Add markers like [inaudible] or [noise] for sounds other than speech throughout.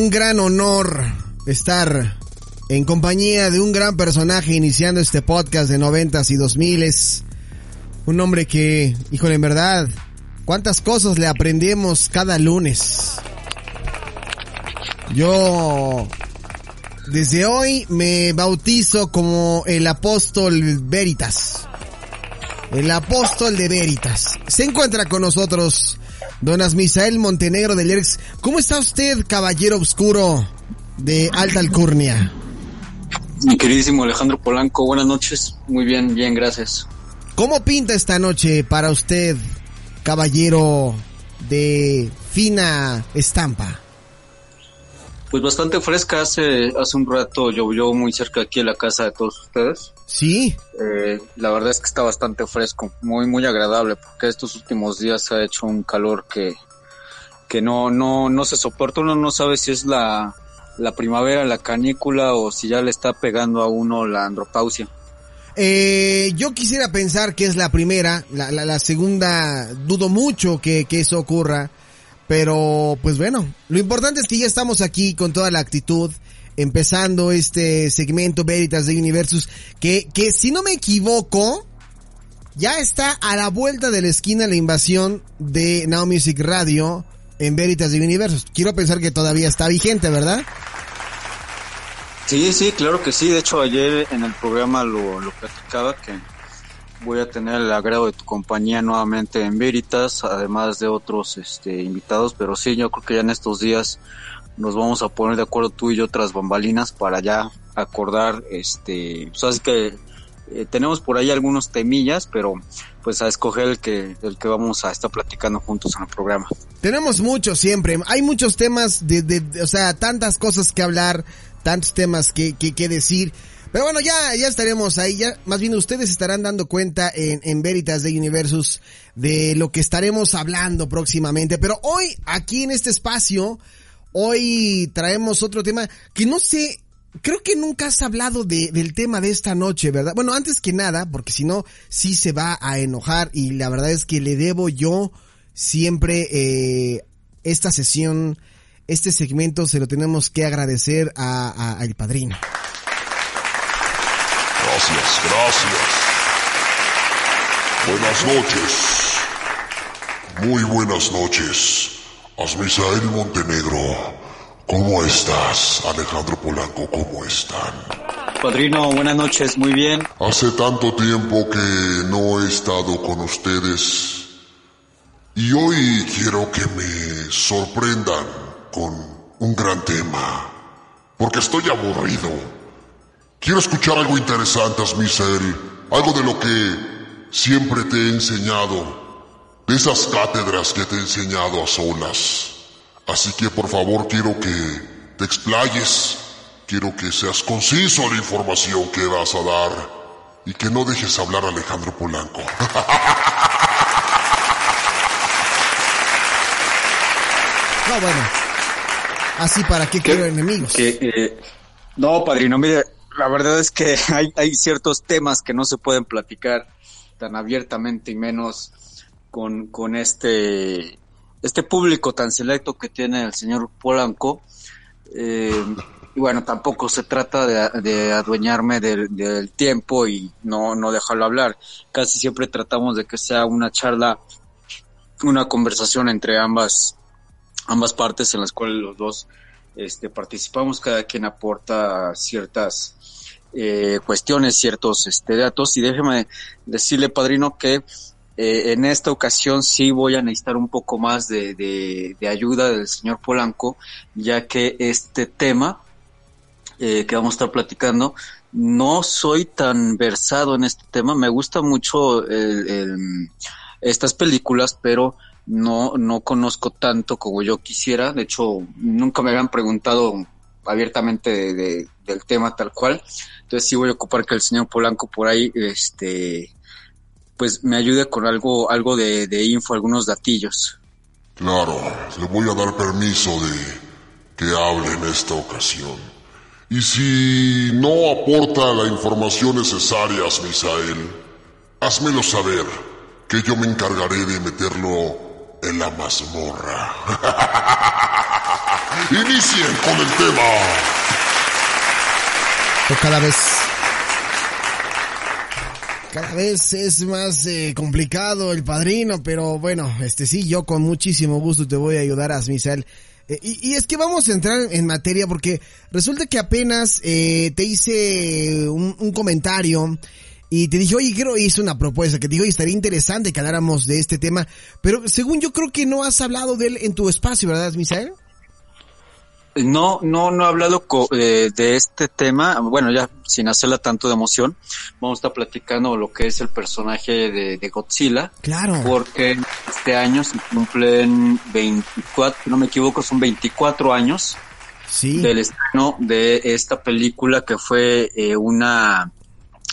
Un gran honor estar en compañía de un gran personaje iniciando este podcast de noventas y dos miles. Un hombre que, híjole, en verdad, cuántas cosas le aprendemos cada lunes. Yo desde hoy me bautizo como el apóstol Veritas. El apóstol de Veritas. Se encuentra con nosotros Don Asmisael Montenegro del ERX. ¿Cómo está usted, caballero oscuro de Alta Alcurnia? Mi queridísimo Alejandro Polanco, buenas noches. Muy bien, bien, gracias. ¿Cómo pinta esta noche para usted, caballero de fina estampa? Pues bastante fresca, hace, hace un rato llovió muy cerca aquí en la casa de todos ustedes. Sí, Eh, la verdad es que está bastante fresco, muy, muy agradable, porque estos últimos días ha hecho un calor que, que no, no, no se soporta, uno no sabe si es la, la primavera, la canícula o si ya le está pegando a uno la andropausia. Eh, yo quisiera pensar que es la primera, la, la, la segunda, dudo mucho que, que eso ocurra, pero pues bueno, lo importante es que ya estamos aquí con toda la actitud, empezando este segmento Veritas de Universus, que, que si no me equivoco, ya está a la vuelta de la esquina la invasión de Now Music Radio en Veritas de Universus. Quiero pensar que todavía está vigente, ¿verdad? Sí, sí, claro que sí. De hecho, ayer en el programa lo, lo platicaba que voy a tener el agrado de tu compañía nuevamente en Veritas, además de otros este, invitados. Pero sí, yo creo que ya en estos días nos vamos a poner de acuerdo tú y yo tras bambalinas para ya acordar, este, pues así que eh, tenemos por ahí algunos temillas, pero pues a escoger el que, el que vamos a estar platicando juntos en el programa. Tenemos mucho siempre. Hay muchos temas de, de, de- o sea, tantas cosas que hablar, tantos temas que, que, que decir. Pero bueno, ya, ya estaremos ahí, ya, más bien ustedes estarán dando cuenta en, en Veritas de Universus de lo que estaremos hablando próximamente. Pero hoy, aquí en este espacio, hoy traemos otro tema que no sé, creo que nunca has hablado de, del tema de esta noche, ¿verdad? Bueno, antes que nada, porque si no, sí se va a enojar y la verdad es que le debo yo siempre eh, esta sesión, este segmento se lo tenemos que agradecer a, a- al padrino. Gracias, gracias. Buenas noches. Muy buenas noches. Asmisael Montenegro. ¿Cómo estás? Alejandro Polanco, ¿cómo están? Padrino, buenas noches, muy bien. Hace tanto tiempo que no he estado con ustedes. Y hoy quiero que me sorprendan con un gran tema, porque estoy aburrido. Quiero escuchar algo interesante, Asmisael, algo de lo que siempre te he enseñado, de esas cátedras que te he enseñado a solas. Así que por favor quiero que te explayes, quiero que seas conciso en la información que vas a dar y que no dejes hablar a Alejandro Polanco. [laughs] No, bueno. Así para qué quiero enemigos. Que, eh, no, padrino, mire, la verdad es que [laughs] hay, hay ciertos temas que no se pueden platicar tan abiertamente y menos con, con este, este público tan selecto que tiene el señor Polanco. Eh, y bueno, tampoco se trata de, de adueñarme del, del, tiempo y no, no dejarlo hablar. Casi siempre tratamos de que sea una charla, una conversación entre ambas ambas partes en las cuales los dos este, participamos, cada quien aporta ciertas eh, cuestiones, ciertos este, datos y déjeme decirle, padrino, que eh, en esta ocasión sí voy a necesitar un poco más de, de, de ayuda del señor Polanco, ya que este tema eh, que vamos a estar platicando, no soy tan versado en este tema, me gusta mucho el, estas películas, pero no, no conozco tanto como yo quisiera. De hecho, nunca me habían preguntado abiertamente de, de, del tema tal cual. Entonces sí voy a ocupar que el señor Polanco por ahí, este, pues me ayude con algo, algo de, de info, algunos datillos. Claro, le voy a dar permiso de que hable en esta ocasión. Y si no aporta la información necesaria, Misael, házmelo saber, que yo me encargaré de meterlo en la mazmorra. [laughs] Inicien con el tema. Cada vez. Cada vez es más eh, complicado el padrino, pero bueno, este sí, yo con muchísimo gusto te voy a ayudar, Asmisael. Eh, y, es que vamos a entrar en materia porque resulta que apenas eh, te hice un comentario y te dije, oye, quiero, hice una propuesta que te digo, oye, estaría interesante que habláramos de este tema, pero según yo creo que no has hablado de él en tu espacio, ¿verdad, Misael? No, no, no he hablado eh, de este tema, bueno, ya sin hacerla tanto de emoción, vamos a estar platicando lo que es el personaje de, de Godzilla. Claro. Porque este año se cumplen 24, si no me equivoco, son 24 años sí. del estreno de esta película que fue eh, una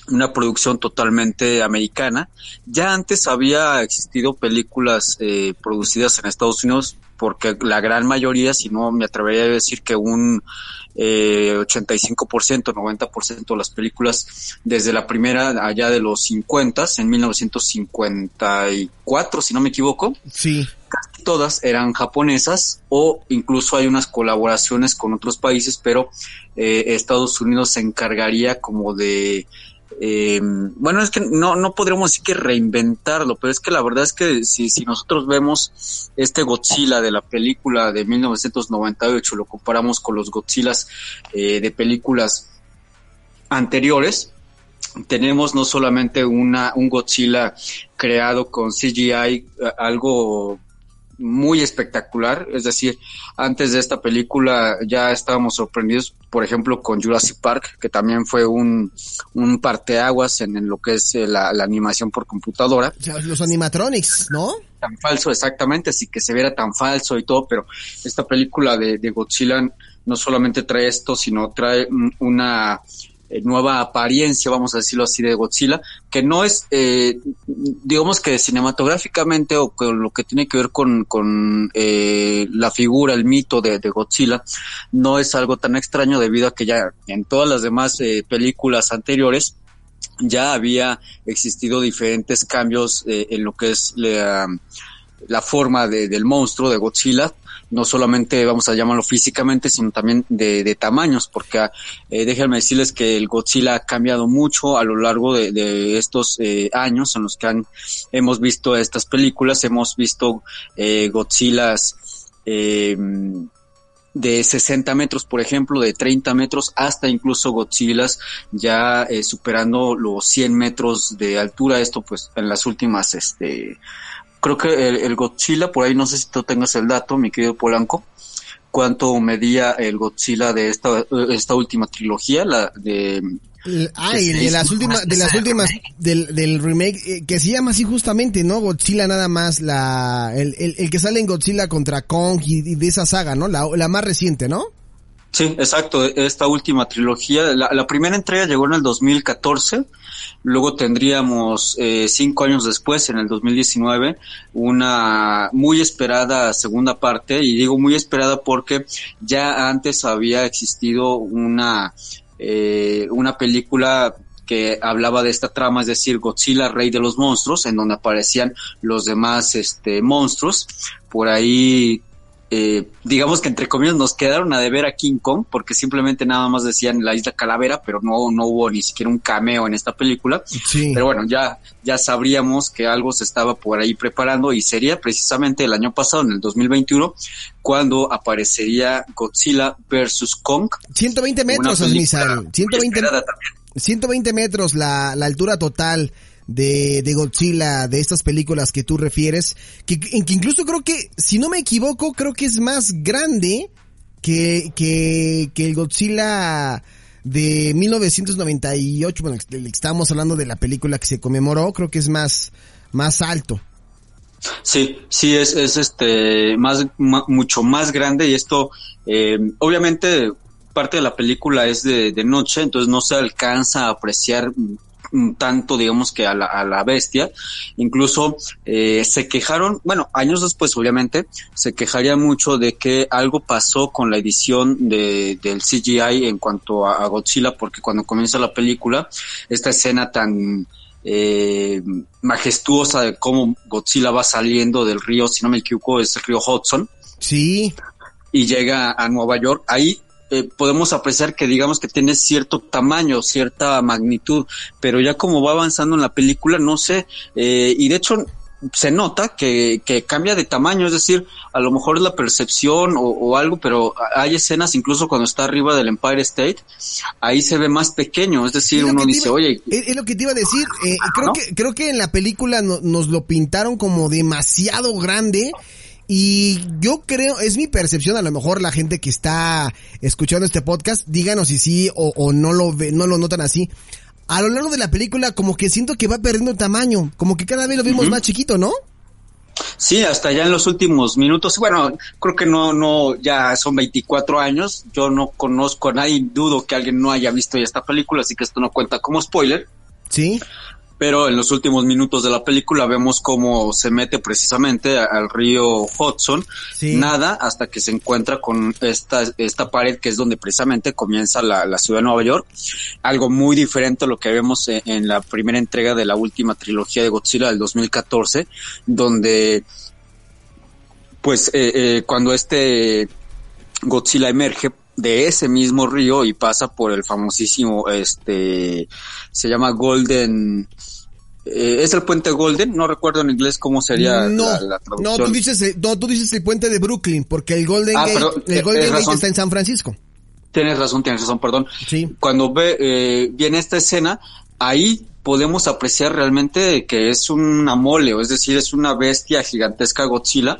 una producción totalmente americana. Ya antes había existido películas eh, producidas en Estados Unidos porque la gran mayoría, si no me atrevería a decir que un eh, 85%, 90% de las películas desde la primera allá de los 50, en 1954, si no me equivoco. Sí. Casi todas eran japonesas o incluso hay unas colaboraciones con otros países, pero eh, Estados Unidos se encargaría como de eh, bueno, es que no, no podríamos decir que reinventarlo, pero es que la verdad es que si, si nosotros vemos este Godzilla de la película de 1998, lo comparamos con los Godzillas eh, de películas anteriores, tenemos no solamente una, un Godzilla creado con CGI, algo muy espectacular, es decir, antes de esta película ya estábamos sorprendidos, por ejemplo, con Jurassic Park, que también fue un, un parteaguas en, en lo que es eh, la, la, animación por computadora. O sea, los animatronics, ¿no? Tan falso, exactamente, así que se viera tan falso y todo, pero esta película de, de Godzilla no solamente trae esto, sino trae una eh, nueva apariencia, vamos a decirlo así, de Godzilla, que no es, eh, digamos que cinematográficamente o con lo que tiene que ver con, con eh, la figura, el mito de, de, Godzilla, no es algo tan extraño debido a que ya en todas las demás eh, películas anteriores ya había existido diferentes cambios eh, en lo que es la, la forma de, del monstruo de Godzilla, no solamente vamos a llamarlo físicamente, sino también de, de tamaños, porque eh, déjenme decirles que el Godzilla ha cambiado mucho a lo largo de, de estos eh, años en los que han, hemos visto estas películas, hemos visto eh, Godzillas eh, de 60 metros, por ejemplo, de 30 metros, hasta incluso Godzillas ya eh, superando los 100 metros de altura. Esto, pues, en las últimas, este, creo que el, Godzilla, por ahí no sé si tú tengas el dato, mi querido Polanco, cuánto medía el Godzilla de esta, esta última trilogía, la de... Ay, de las últimas, de las últimas, del, del remake, eh, que se llama así justamente, ¿no? Godzilla nada más, la, el, el, que sale en Godzilla contra Kong y, de esa saga, ¿no? La, la más reciente, ¿no? Sí, exacto, esta última trilogía. La, primera entrega llegó en el 2014, luego tendríamos eh, cinco años después, en el 2019, una muy esperada segunda parte, y digo muy esperada porque ya antes había existido una, eh, una película que hablaba de esta trama, es decir, Godzilla, rey de los monstruos, en donde aparecían los demás este, monstruos. Por ahí eh, digamos que entre comillas nos quedaron a deber a King Kong porque simplemente nada más decían la isla Calavera, pero no, no hubo ni siquiera un cameo en esta película. Pero bueno, ya, ya sabríamos que algo se estaba por ahí preparando y sería precisamente el año pasado, en el 2021, cuando aparecería Godzilla versus Kong. 120 metros, 120, 120 metros la, la altura total de, de Godzilla, de estas películas que tú refieres, que, que incluso creo que, si no me equivoco, creo que es más grande que, que, que el Godzilla de 1998, bueno, estábamos hablando de la película que se conmemoró, creo que es más, más alto. Sí, sí, es, es este, más, mucho más grande y esto, eh, obviamente, parte de la película es de, de, noche, entonces no se alcanza a apreciar tanto, digamos, que a la, a la bestia. Incluso eh, se quejaron, bueno, años después, obviamente, se quejaría mucho de que algo pasó con la edición de, del CGI en cuanto a, Godzilla, porque cuando comienza la película, esta escena tan eh, majestuosa de cómo Godzilla va saliendo del río, si no me equivoco, es el río Hudson. Sí. Y llega a Nueva York. Ahí eh, podemos apreciar que digamos que tiene cierto tamaño, cierta magnitud, pero ya como va avanzando en la película, no sé, eh, y de hecho se nota que, que cambia de tamaño, es decir, a lo mejor es la percepción o, algo, pero hay escenas incluso cuando está arriba del Empire State, ahí se ve más pequeño, es decir, uno dice, oye... Es, lo que te iba a decir, eh, creo, que, creo que en la película nos lo pintaron como demasiado grande y yo creo, es mi percepción, a lo mejor la gente que está escuchando este podcast, díganos si sí o, no lo ve, no lo notan así. A lo largo de la película, como que siento que va perdiendo tamaño, como que cada vez lo vemos más chiquito, ¿no? Sí, hasta ya en los últimos minutos. Bueno, creo que no, no, ya son 24 años. Yo no conozco a nadie, dudo que alguien no haya visto ya esta película, así que esto no cuenta como spoiler. Sí pero en los últimos minutos de la película vemos cómo se mete precisamente al río Hudson, nada hasta que se encuentra con esta, esta pared que es donde precisamente comienza la, la ciudad de Nueva York, algo muy diferente a lo que vemos en, la primera entrega de la última trilogía de Godzilla del 2014, donde pues eh, eh, cuando este Godzilla emerge de ese mismo río y pasa por el famosísimo, este, se llama Golden, eh, es el puente Golden, no recuerdo en inglés cómo sería la, traducción. No, tú dices, eh, no, tú dices el puente de Brooklyn, porque el Golden ah, Gate, el Golden Gate está en San Francisco. Tienes razón, tienes razón, perdón. Sí. Cuando ve, eh, viene esta escena, ahí podemos apreciar realmente que es una mole, es decir, es una bestia gigantesca Godzilla,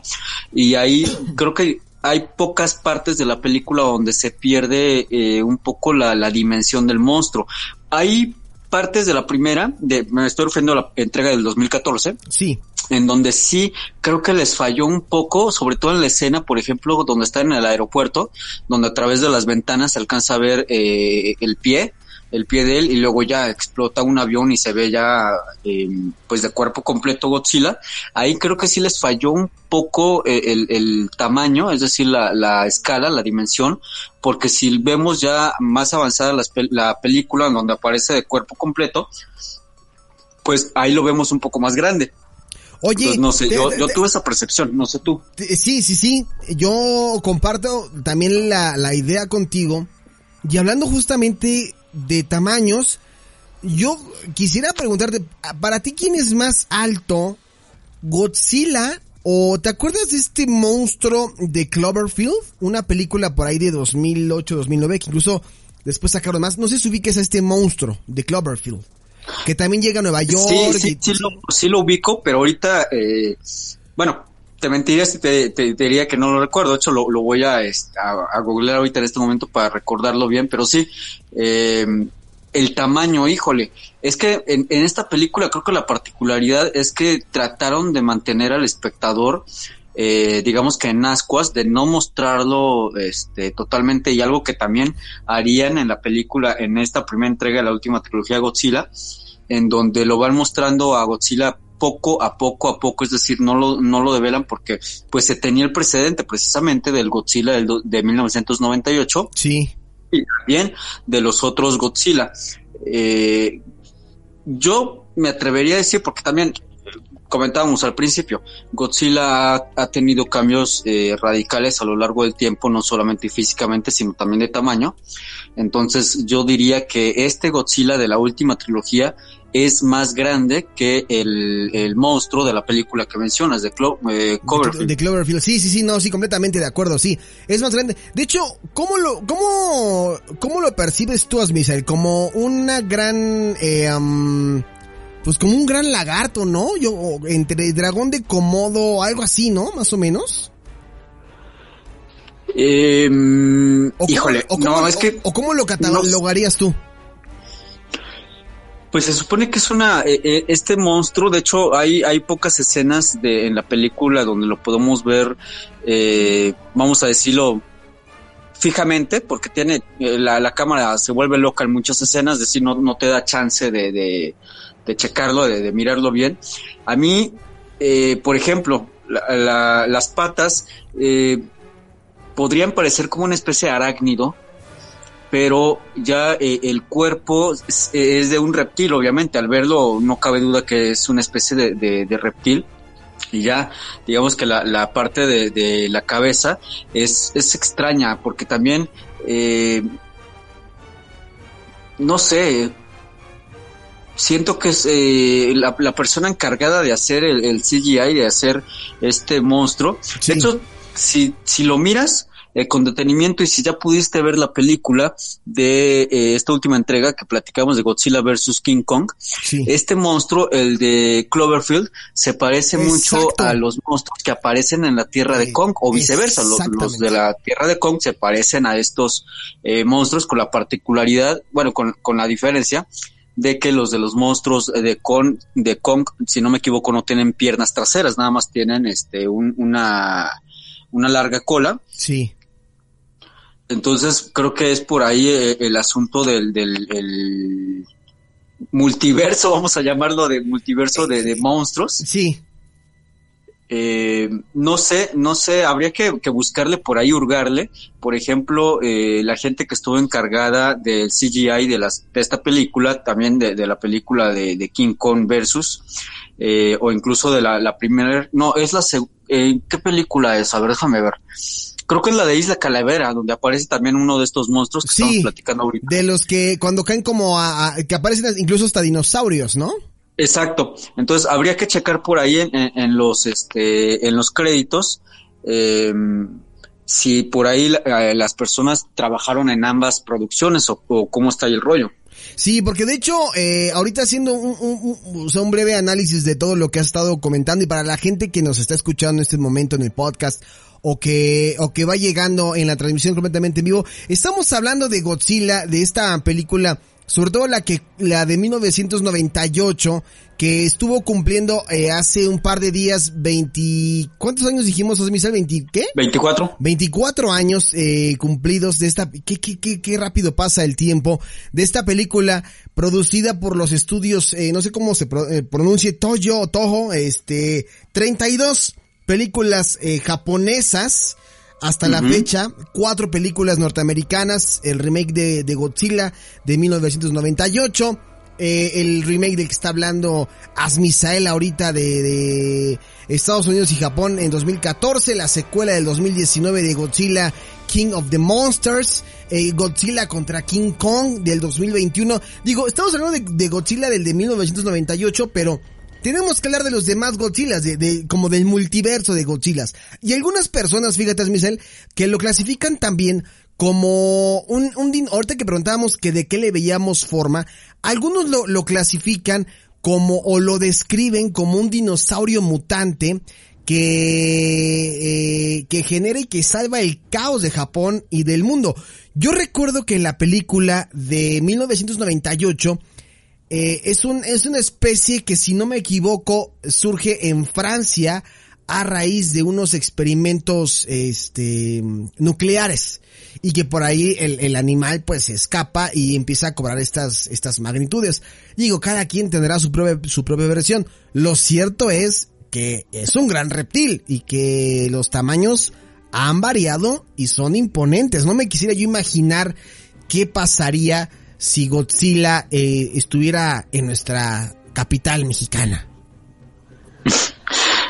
y ahí creo que hay pocas partes de la película donde se pierde eh, un poco la, la, dimensión del monstruo. Hay partes de la primera, de, me estoy refiriendo a la entrega del 2014. Sí. En donde sí creo que les falló un poco, sobre todo en la escena, por ejemplo, donde está en el aeropuerto, donde a través de las ventanas se alcanza a ver eh, el pie el pie de él y luego ya explota un avión y se ve ya em, pues de cuerpo completo Godzilla. Ahí creo que sí les falló un poco eh, el, el, tamaño, es decir, la, la, escala, la dimensión, porque si vemos ya más avanzada la, la película en donde aparece de cuerpo completo, pues ahí lo vemos un poco más grande. Oye, no sé, yo, yo, tuve esa percepción, no sé tú. Sí, sí, sí, yo comparto también la, la idea contigo. Y hablando justamente de tamaños, yo quisiera preguntarte, para ti quién es más alto, Godzilla o te acuerdas de este monstruo de Cloverfield, una película por ahí de 2008, 2009 que incluso después sacaron más, no sé si ubiques a este monstruo de Cloverfield. que también llega a Nueva York. Sí, sí, sí, lo, sí lo ubico, pero ahorita, eh, bueno, te mentiría si te, diría que no lo recuerdo. De hecho, lo, voy a, a, a, googlear ahorita en este momento para recordarlo bien, pero sí, eh, el tamaño, híjole, es que en, en, esta película creo que la particularidad es que trataron de mantener al espectador, eh, digamos que en ascuas, de no mostrarlo este, totalmente y algo que también harían en la película, en esta primera entrega de la última trilogía Godzilla, en donde lo van mostrando a Godzilla poco a poco a poco, es decir, no lo, no lo develan porque pues se tenía el precedente precisamente del Godzilla del, de 1998. Sí. Y también de los otros Godzilla. Eh, yo me atrevería a decir, porque también comentábamos al principio, Godzilla ha, ha tenido cambios eh, radicales a lo largo del tiempo, no solamente físicamente, sino también de tamaño. Entonces yo diría que este Godzilla de la última trilogía es más grande que el, el monstruo de la película que mencionas, de Clo eh, Cloverfield. De, de, Cloverfield, sí, sí, sí, no, sí, completamente de acuerdo, sí. Es más grande. De hecho, ¿cómo lo, cómo, cómo lo percibes tú, Asmisael? Como una gran, eh, um, pues como un gran lagarto, ¿no? Yo, entre dragón de Komodo, algo así, ¿no? Más o menos. Eh, híjole, o cómo, no, o, es que... ¿O cómo lo catalogarías no, tú? Pues se supone que es una eh, este monstruo, de hecho hay hay pocas escenas de en la película donde lo podemos ver eh, vamos a decirlo fijamente porque tiene eh, la, la, cámara se vuelve loca en muchas escenas, es decir, no, no te da chance de, de, checarlo, de, de, mirarlo bien. A mí, eh, por ejemplo, la, la, las patas eh, podrían parecer como una especie de arácnido, pero ya eh, el cuerpo es, es, de un reptil, obviamente, al verlo no cabe duda que es una especie de, de, de reptil. Y ya, digamos que la, la parte de, de, la cabeza es, es extraña, porque también, eh, no sé, siento que es eh, la, la, persona encargada de hacer el, el, CGI, de hacer este monstruo. Sí. De hecho, si, si lo miras, eh, con detenimiento y si ya pudiste ver la película de eh, esta última entrega que platicamos de Godzilla vs. King Kong, sí. este monstruo, el de Cloverfield, se parece Exacto. mucho a los monstruos que aparecen en la Tierra de Kong o viceversa. Los, los, de la Tierra de Kong se parecen a estos eh, monstruos con la particularidad, bueno, con, con la diferencia de que los de los monstruos de Kong, de Kong, si no me equivoco, no tienen piernas traseras, nada más tienen este un, una, una larga cola. Sí. Entonces creo que es por ahí el, el asunto del, del el multiverso, [laughs] vamos a llamarlo de multiverso de, de monstruos. Sí. Eh, no sé, no sé, habría que, que, buscarle por ahí, hurgarle. Por ejemplo, eh, la gente que estuvo encargada del CGI de, las, de esta película, también de, de la película de, de, King Kong versus, eh, o incluso de la, la primera, no, es la, eh, ¿qué película es? A ver, déjame ver creo que es la de Isla Calavera, donde aparece también uno de estos monstruos que sí, estamos platicando ahorita. De los que cuando caen como a, a, que aparecen incluso hasta dinosaurios, ¿no? Exacto. Entonces habría que checar por ahí en, en, en los este en los créditos eh, si por ahí la, las personas trabajaron en ambas producciones o, o, cómo está ahí el rollo. Sí, porque de hecho, eh, ahorita haciendo un, un, un, o sea, un, breve análisis de todo lo que has estado comentando y para la gente que nos está escuchando en este momento en el podcast o que, o que va llegando en la transmisión completamente en vivo, estamos hablando de Godzilla, de esta película, sobre todo la que, la de 1998, que estuvo cumpliendo eh, hace un par de días 20, ¿cuántos años dijimos, Osmisal? ¿20 qué? 24. 24 años eh, cumplidos de esta, ¿qué, qué, qué, qué rápido pasa el tiempo, de esta película producida por los estudios, eh, no sé cómo se pro, eh, pronuncie, Toyo o Toho, este, 32 películas eh, japonesas hasta uh -huh. la fecha, cuatro películas norteamericanas, el remake de, de Godzilla de 1998, eh, el remake del que está hablando Asmisael ahorita de, de, Estados Unidos y Japón en 2014, la secuela del 2019 de Godzilla King of the Monsters, eh, Godzilla contra King Kong del 2021. Digo, estamos hablando de, de Godzilla del de 1998, pero tenemos que hablar de los demás Godzillas, de, de, como del multiverso de Godzillas. Y algunas personas, fíjate, Michelle, que lo clasifican también como un, un ahorita que preguntábamos que de qué le veíamos forma, Algunos lo, lo clasifican como o lo describen como un dinosaurio mutante que, eh, que genera y que salva el caos de Japón y del mundo. Yo recuerdo que en la película de 1998 eh, es, un, es una especie que si no me equivoco surge en Francia a raíz de unos experimentos este, nucleares y que por ahí el, el animal pues escapa y empieza a cobrar estas, estas magnitudes. Digo, cada quien tendrá su propia, su propia versión. Lo cierto es que es un gran reptil y que los tamaños han variado y son imponentes. No me quisiera yo imaginar qué pasaría si Godzilla eh, estuviera en nuestra capital mexicana.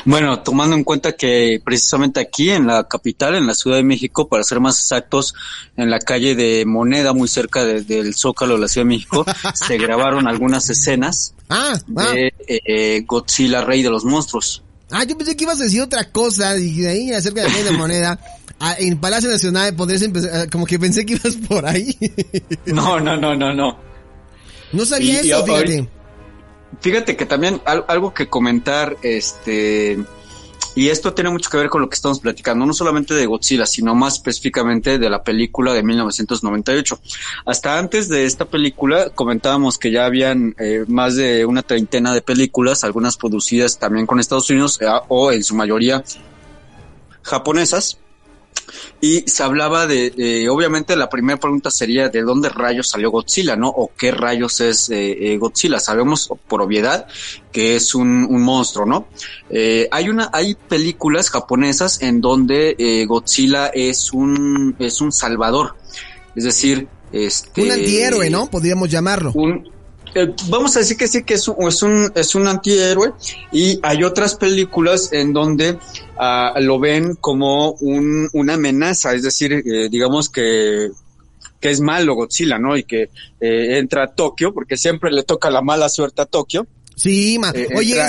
Bueno, tomando en cuenta que precisamente aquí en la capital, en la Ciudad de México, para ser más exactos, en la calle de Moneda, muy cerca del Zócalo de la Ciudad de México, [laughs] se grabaron algunas escenas ah, ah. de eh, Godzilla, Rey de los Monstruos. Ah, yo pensé que ibas a decir otra cosa, y de ahí acerca de la Moneda. [laughs] Ah, en Palacio Nacional podrías empezar, ah, como que pensé que ibas por ahí. [laughs] no, no, no, no, no. No sabía eso, fíjate. Fíjate que también algo que comentar, este, y esto tiene mucho que ver con lo que estamos platicando, no solamente de Godzilla, sino más específicamente de la película de 1998. Hasta antes de esta película comentábamos que ya habían eh, más de una treintena de películas, algunas producidas también con Estados Unidos eh, o en su mayoría japonesas y se hablaba de, obviamente la primera pregunta sería de dónde rayos salió Godzilla, ¿no? O qué rayos es eh, eh, Godzilla. Sabemos por obviedad que es un, monstruo, ¿no? Eh, hay una, hay películas japonesas en donde Godzilla es un, es un salvador. Es decir, este. Un antihéroe, ¿no? Podríamos llamarlo. Un, eh, vamos a decir que sí que es un, es un, es un antihéroe y hay otras películas en donde ah, lo ven como un, una amenaza, es decir, eh, digamos que que es malo Godzilla, ¿no? Y que eh, entra a Tokio, porque siempre le toca la mala suerte a Tokio. Sí, ma. Oye,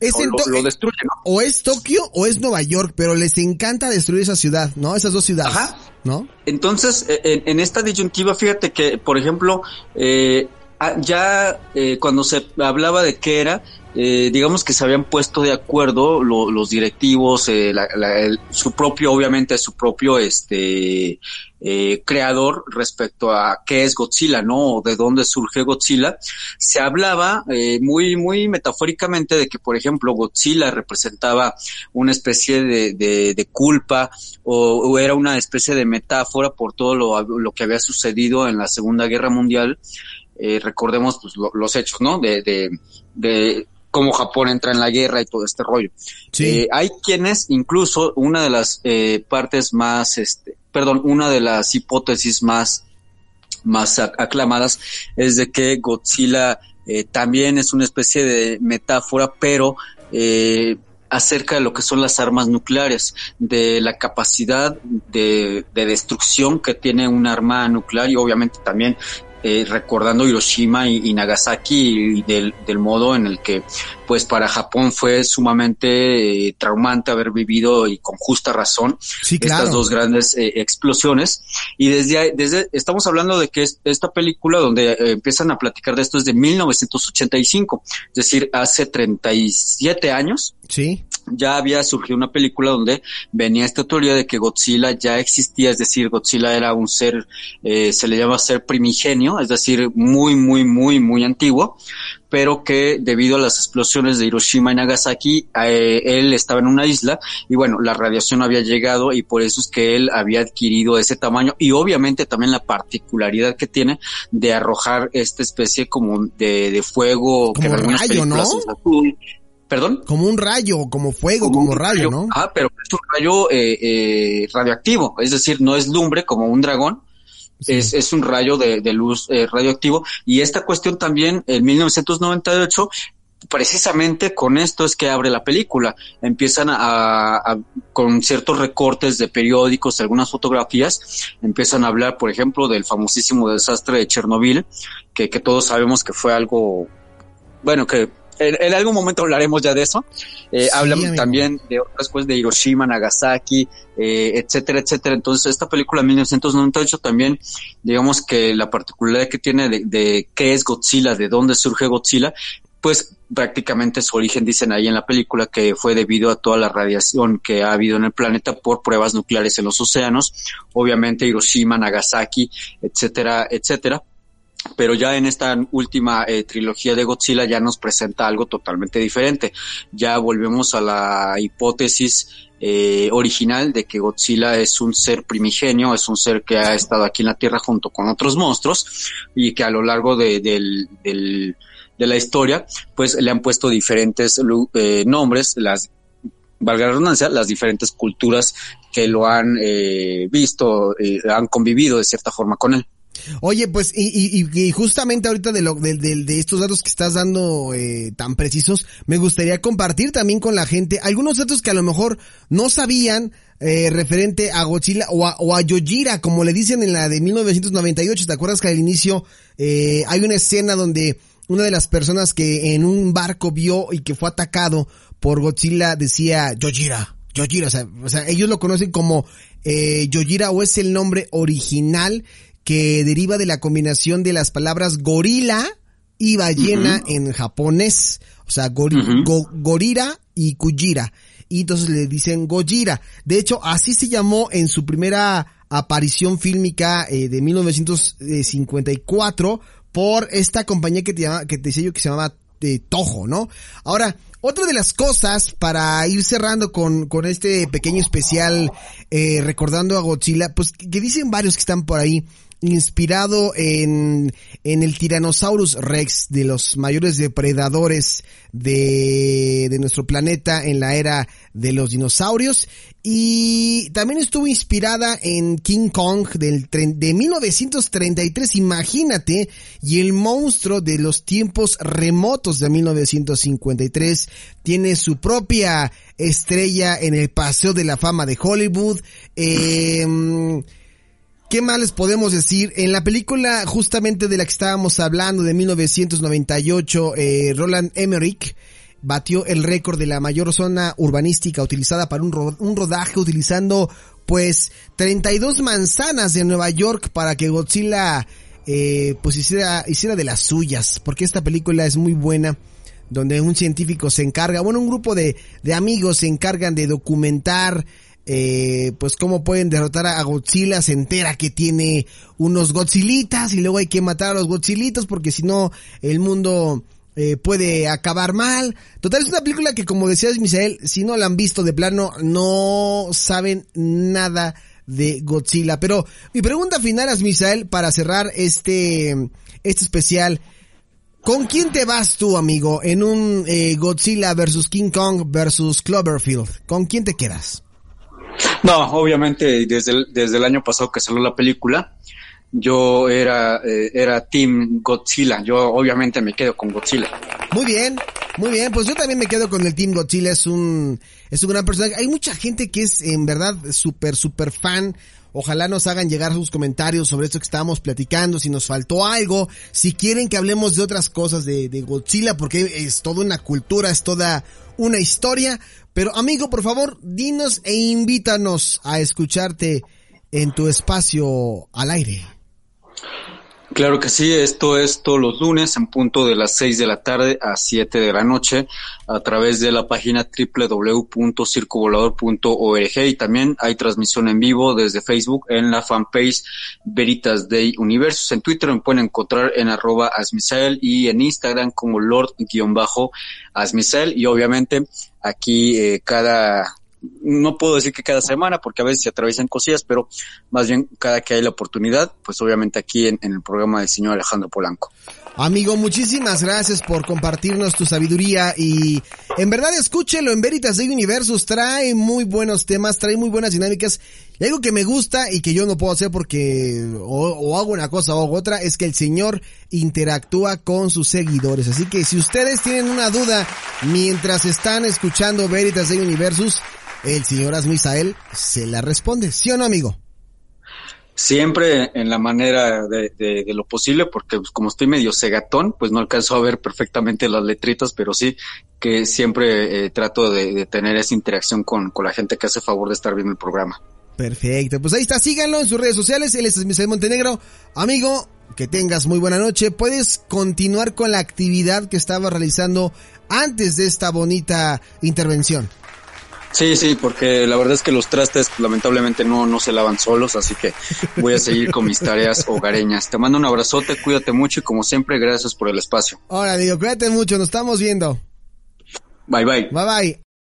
es, lo, destruye, ¿no? O es Tokio o es Nueva York, pero les encanta destruir esa ciudad, ¿no? Esas dos ciudades. Ajá. ¿No? Entonces, en, en esta disyuntiva, fíjate que, por ejemplo, eh, ya eh, cuando se hablaba de qué era, eh, digamos que se habían puesto de acuerdo los directivos, eh, su propio, obviamente, su propio este creador respecto a qué es Godzilla, ¿no? O de dónde surge Godzilla. Se hablaba muy, muy metafóricamente de que, por ejemplo, Godzilla representaba una especie de, culpa o, era una especie de metáfora por todo lo, lo que había sucedido en la Segunda Guerra Mundial eh, recordemos pues, los hechos, ¿no? De, de, de, cómo Japón entra en la guerra y todo este rollo. Sí. Eh, hay quienes, incluso, una de las eh, partes más, este, perdón, una de las hipótesis más, más aclamadas es de que Godzilla eh, también es una especie de metáfora, pero eh, acerca de lo que son las armas nucleares, de la capacidad de, de, destrucción que tiene un arma nuclear y obviamente también eh, recordando Hiroshima y, Nagasaki y del, del, modo en el que pues para Japón fue sumamente eh, traumante haber vivido y con justa razón estas dos grandes eh, explosiones. Y desde desde estamos hablando de que es, esta película donde empiezan a platicar de esto es de 1985 es decir hace 37 años. Sí ya había surgido una película donde venía esta teoría de que Godzilla ya existía, es decir, Godzilla era un ser, eh, se le llama ser primigenio, es decir, muy, muy, muy, muy antiguo, pero que debido a las explosiones de Hiroshima y Nagasaki, eh, él estaba en una isla y bueno, la radiación había llegado y por eso es que él había adquirido ese tamaño y obviamente también la particularidad que tiene de arrojar esta especie como de, de fuego como que en algunas rayo, ¿no? ¿Perdón? Como un rayo, como fuego, como, rayo, ¿no? Ah, pero es un rayo eh, eh, radioactivo, es decir, no es lumbre como un dragón, es, es un rayo de, de luz eh, radioactivo. Y esta cuestión también, en 1998, precisamente con esto es que abre la película. Empiezan a, a, con ciertos recortes de periódicos, algunas fotografías, empiezan a hablar, por ejemplo, del famosísimo desastre de Chernobyl, que, que todos sabemos que fue algo, bueno, que en, algún momento hablaremos ya de eso. Eh, hablamos también de otras cosas de Hiroshima, Nagasaki, eh, etcétera, etcétera. Entonces, esta película 1998 también, digamos que la particularidad que tiene de, de qué es Godzilla, de dónde surge Godzilla, pues prácticamente su origen dicen ahí en la película que fue debido a toda la radiación que ha habido en el planeta por pruebas nucleares en los océanos, obviamente Hiroshima, Nagasaki, etcétera, etcétera. Pero ya en esta última eh, trilogía de Godzilla ya nos presenta algo totalmente diferente. Ya volvemos a la hipótesis eh, original de que Godzilla es un ser primigenio, es un ser que ha estado aquí en la Tierra junto con otros monstruos y que a lo largo de, del, del de la historia, pues le han puesto diferentes eh, nombres, las valga la redundancia, las diferentes culturas que lo han eh, visto, eh, han convivido de cierta forma con él. Oye, pues, y, y, justamente ahorita de, lo, de, de, estos datos que estás dando eh, tan precisos, me gustaría compartir también con la gente algunos datos que a lo mejor no sabían eh, referente a Godzilla o a, o a Yojira, como le dicen en la de 1998. ¿Te acuerdas que al inicio eh, hay una escena donde una de las personas que en un barco vio y que fue atacado por Godzilla decía Yojira, Yojira, o sea, ellos lo conocen como eh, Yojira o es el nombre original que deriva de la combinación de las palabras gorila y ballena en japonés, o sea, gorira y kujira. Y entonces le dicen Gojira. De hecho, así se llamó en su primera aparición fílmica eh, de 1954 por esta compañía que te, llama, que te decía yo que se llamaba eh, Toho, ¿no? Ahora, otra de las cosas para ir cerrando con, con este pequeño especial eh, recordando a Godzilla, pues que dicen varios que están por ahí, inspirado en, en el Tyrannosaurus Rex, de los mayores depredadores de, de nuestro planeta en la era de los dinosaurios. Y también estuvo inspirada en King Kong del, de 1933, imagínate, y el monstruo de los tiempos remotos de 1953 tiene su propia estrella en el Paseo de la Fama de Hollywood. Eh, ¿Qué más les podemos decir? En la película justamente de la que estábamos hablando de 1998, eh, Roland Emmerich batió el récord de la mayor zona urbanística utilizada para un, un rodaje utilizando pues 32 manzanas de Nueva York para que Godzilla eh, pues hiciera, hiciera de las suyas, porque esta película es muy buena donde un científico se encarga, bueno, un grupo de, de amigos se encargan de documentar eh, pues cómo pueden derrotar a Godzilla, se entera que tiene unos Godzillitas y luego hay que matar a los Godzillitos porque si no el mundo eh, puede acabar mal. Total, es una película que como decías Misael, si no la han visto de plano, no saben nada de Godzilla. Pero mi pregunta final es Misael para cerrar este, este especial. ¿Con quién te vas tú, amigo, en un eh, Godzilla versus King Kong versus Cloverfield? ¿Con quién te quedas? No, obviamente desde el, desde el año pasado que salió la película, yo era, eh, era Team Godzilla. Yo obviamente me quedo con Godzilla. Muy bien, muy bien. Pues yo también me quedo con el Team Godzilla. Es un, es un gran personaje. Hay mucha gente que es en verdad súper, súper fan. Ojalá nos hagan llegar sus comentarios sobre esto que estábamos platicando, si nos faltó algo, si quieren que hablemos de otras cosas de, de Godzilla, porque es toda una cultura, es toda una historia. Pero amigo, por favor, dinos e invítanos a escucharte en tu espacio al aire. Claro que sí, esto es todos los lunes en punto de las 6 de la tarde a 7 de la noche a través de la página www.circovolador.org y también hay transmisión en vivo desde Facebook en la fanpage Veritas Day Universos. En Twitter me pueden encontrar en arroba asmisael y en Instagram como lord-asmisael y obviamente aquí eh, cada no puedo decir que cada semana, porque a veces se atraviesan cosillas, pero más bien cada que hay la oportunidad, pues obviamente aquí en, el programa del señor Alejandro Polanco. Amigo, muchísimas gracias por compartirnos tu sabiduría y en verdad escúchelo en Veritas de Universos, trae muy buenos temas, trae muy buenas dinámicas y algo que me gusta y que yo no puedo hacer porque o, hago una cosa o otra es que el señor interactúa con sus seguidores. Así que si ustedes tienen una duda mientras están escuchando Veritas de Universos, el señor Asmisael se la responde, ¿sí o no, amigo? siempre en la manera de, de, lo posible, porque pues, como estoy medio cegatón, pues no alcanzo a ver perfectamente las letritas, pero sí que siempre eh, trato de, tener esa interacción con, con la gente que hace favor de estar viendo el programa. Perfecto, pues ahí está, síganlo en sus redes sociales, él es Misael Montenegro. Amigo, que tengas muy buena noche. Puedes continuar con la actividad que estaba realizando antes de esta bonita intervención. Sí, sí, porque la verdad es que los trastes lamentablemente no, no se lavan solos, así que voy a seguir con mis tareas hogareñas. Te mando un abrazote, cuídate mucho y como siempre, gracias por el espacio. Hola, digo, cuídate mucho, nos estamos viendo. Bye bye. Bye bye.